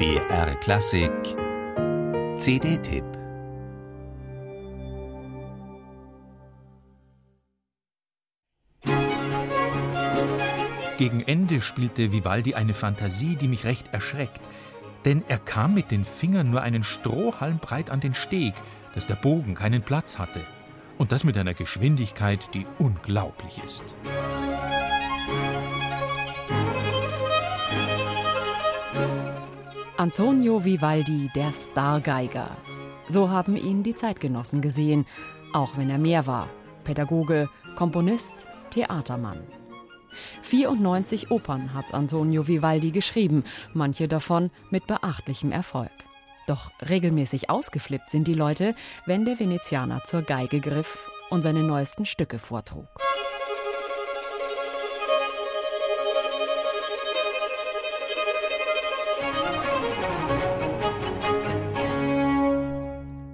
BR Klassik CD-Tipp Gegen Ende spielte Vivaldi eine Fantasie, die mich recht erschreckt. Denn er kam mit den Fingern nur einen Strohhalm breit an den Steg, dass der Bogen keinen Platz hatte. Und das mit einer Geschwindigkeit, die unglaublich ist. Antonio Vivaldi, der Stargeiger. So haben ihn die Zeitgenossen gesehen, auch wenn er mehr war. Pädagoge, Komponist, Theatermann. 94 Opern hat Antonio Vivaldi geschrieben, manche davon mit beachtlichem Erfolg. Doch regelmäßig ausgeflippt sind die Leute, wenn der Venezianer zur Geige griff und seine neuesten Stücke vortrug.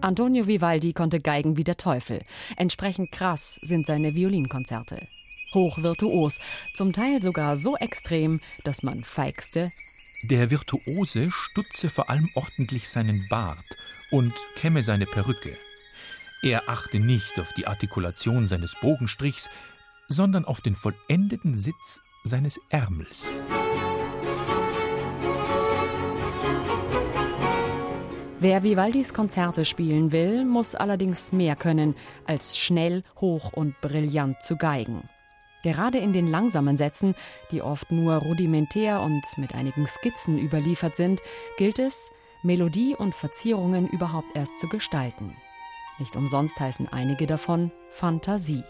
Antonio Vivaldi konnte Geigen wie der Teufel. Entsprechend krass sind seine Violinkonzerte. Hochvirtuos, zum Teil sogar so extrem, dass man feigste. Der Virtuose stutze vor allem ordentlich seinen Bart und kämme seine Perücke. Er achte nicht auf die Artikulation seines Bogenstrichs, sondern auf den vollendeten Sitz seines Ärmels. Wer Vivaldis Konzerte spielen will, muss allerdings mehr können, als schnell, hoch und brillant zu geigen. Gerade in den langsamen Sätzen, die oft nur rudimentär und mit einigen Skizzen überliefert sind, gilt es, Melodie und Verzierungen überhaupt erst zu gestalten. Nicht umsonst heißen einige davon Fantasie.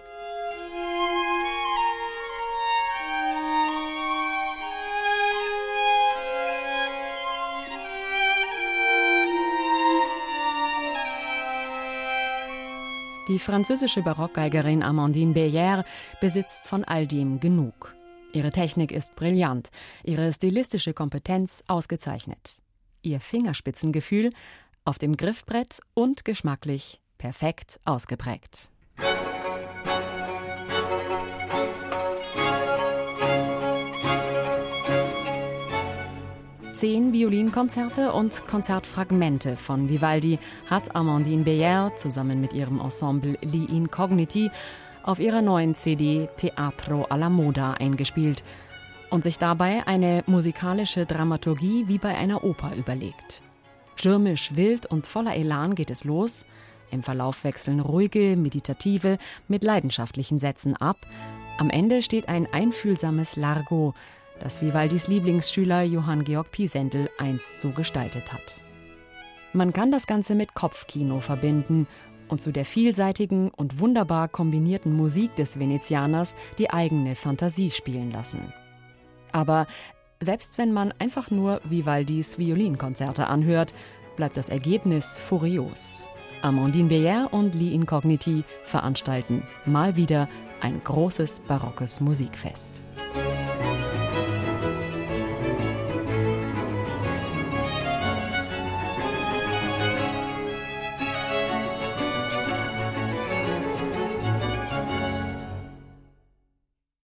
Die französische Barockgeigerin Amandine Beyer besitzt von all dem genug. Ihre Technik ist brillant, ihre stilistische Kompetenz ausgezeichnet. Ihr Fingerspitzengefühl auf dem Griffbrett und geschmacklich perfekt ausgeprägt. Zehn Violinkonzerte und Konzertfragmente von Vivaldi hat Amandine Beyer zusammen mit ihrem Ensemble Li Incogniti auf ihrer neuen CD Teatro alla Moda eingespielt und sich dabei eine musikalische Dramaturgie wie bei einer Oper überlegt. Stürmisch, wild und voller Elan geht es los. Im Verlauf wechseln ruhige, meditative mit leidenschaftlichen Sätzen ab. Am Ende steht ein einfühlsames Largo, das Vivaldis Lieblingsschüler Johann Georg Pisendel einst so gestaltet hat. Man kann das Ganze mit Kopfkino verbinden und zu der vielseitigen und wunderbar kombinierten Musik des Venezianers die eigene Fantasie spielen lassen. Aber selbst wenn man einfach nur Vivaldis Violinkonzerte anhört, bleibt das Ergebnis furios. Amandine Beyer und Lee Incogniti veranstalten mal wieder ein großes barockes Musikfest.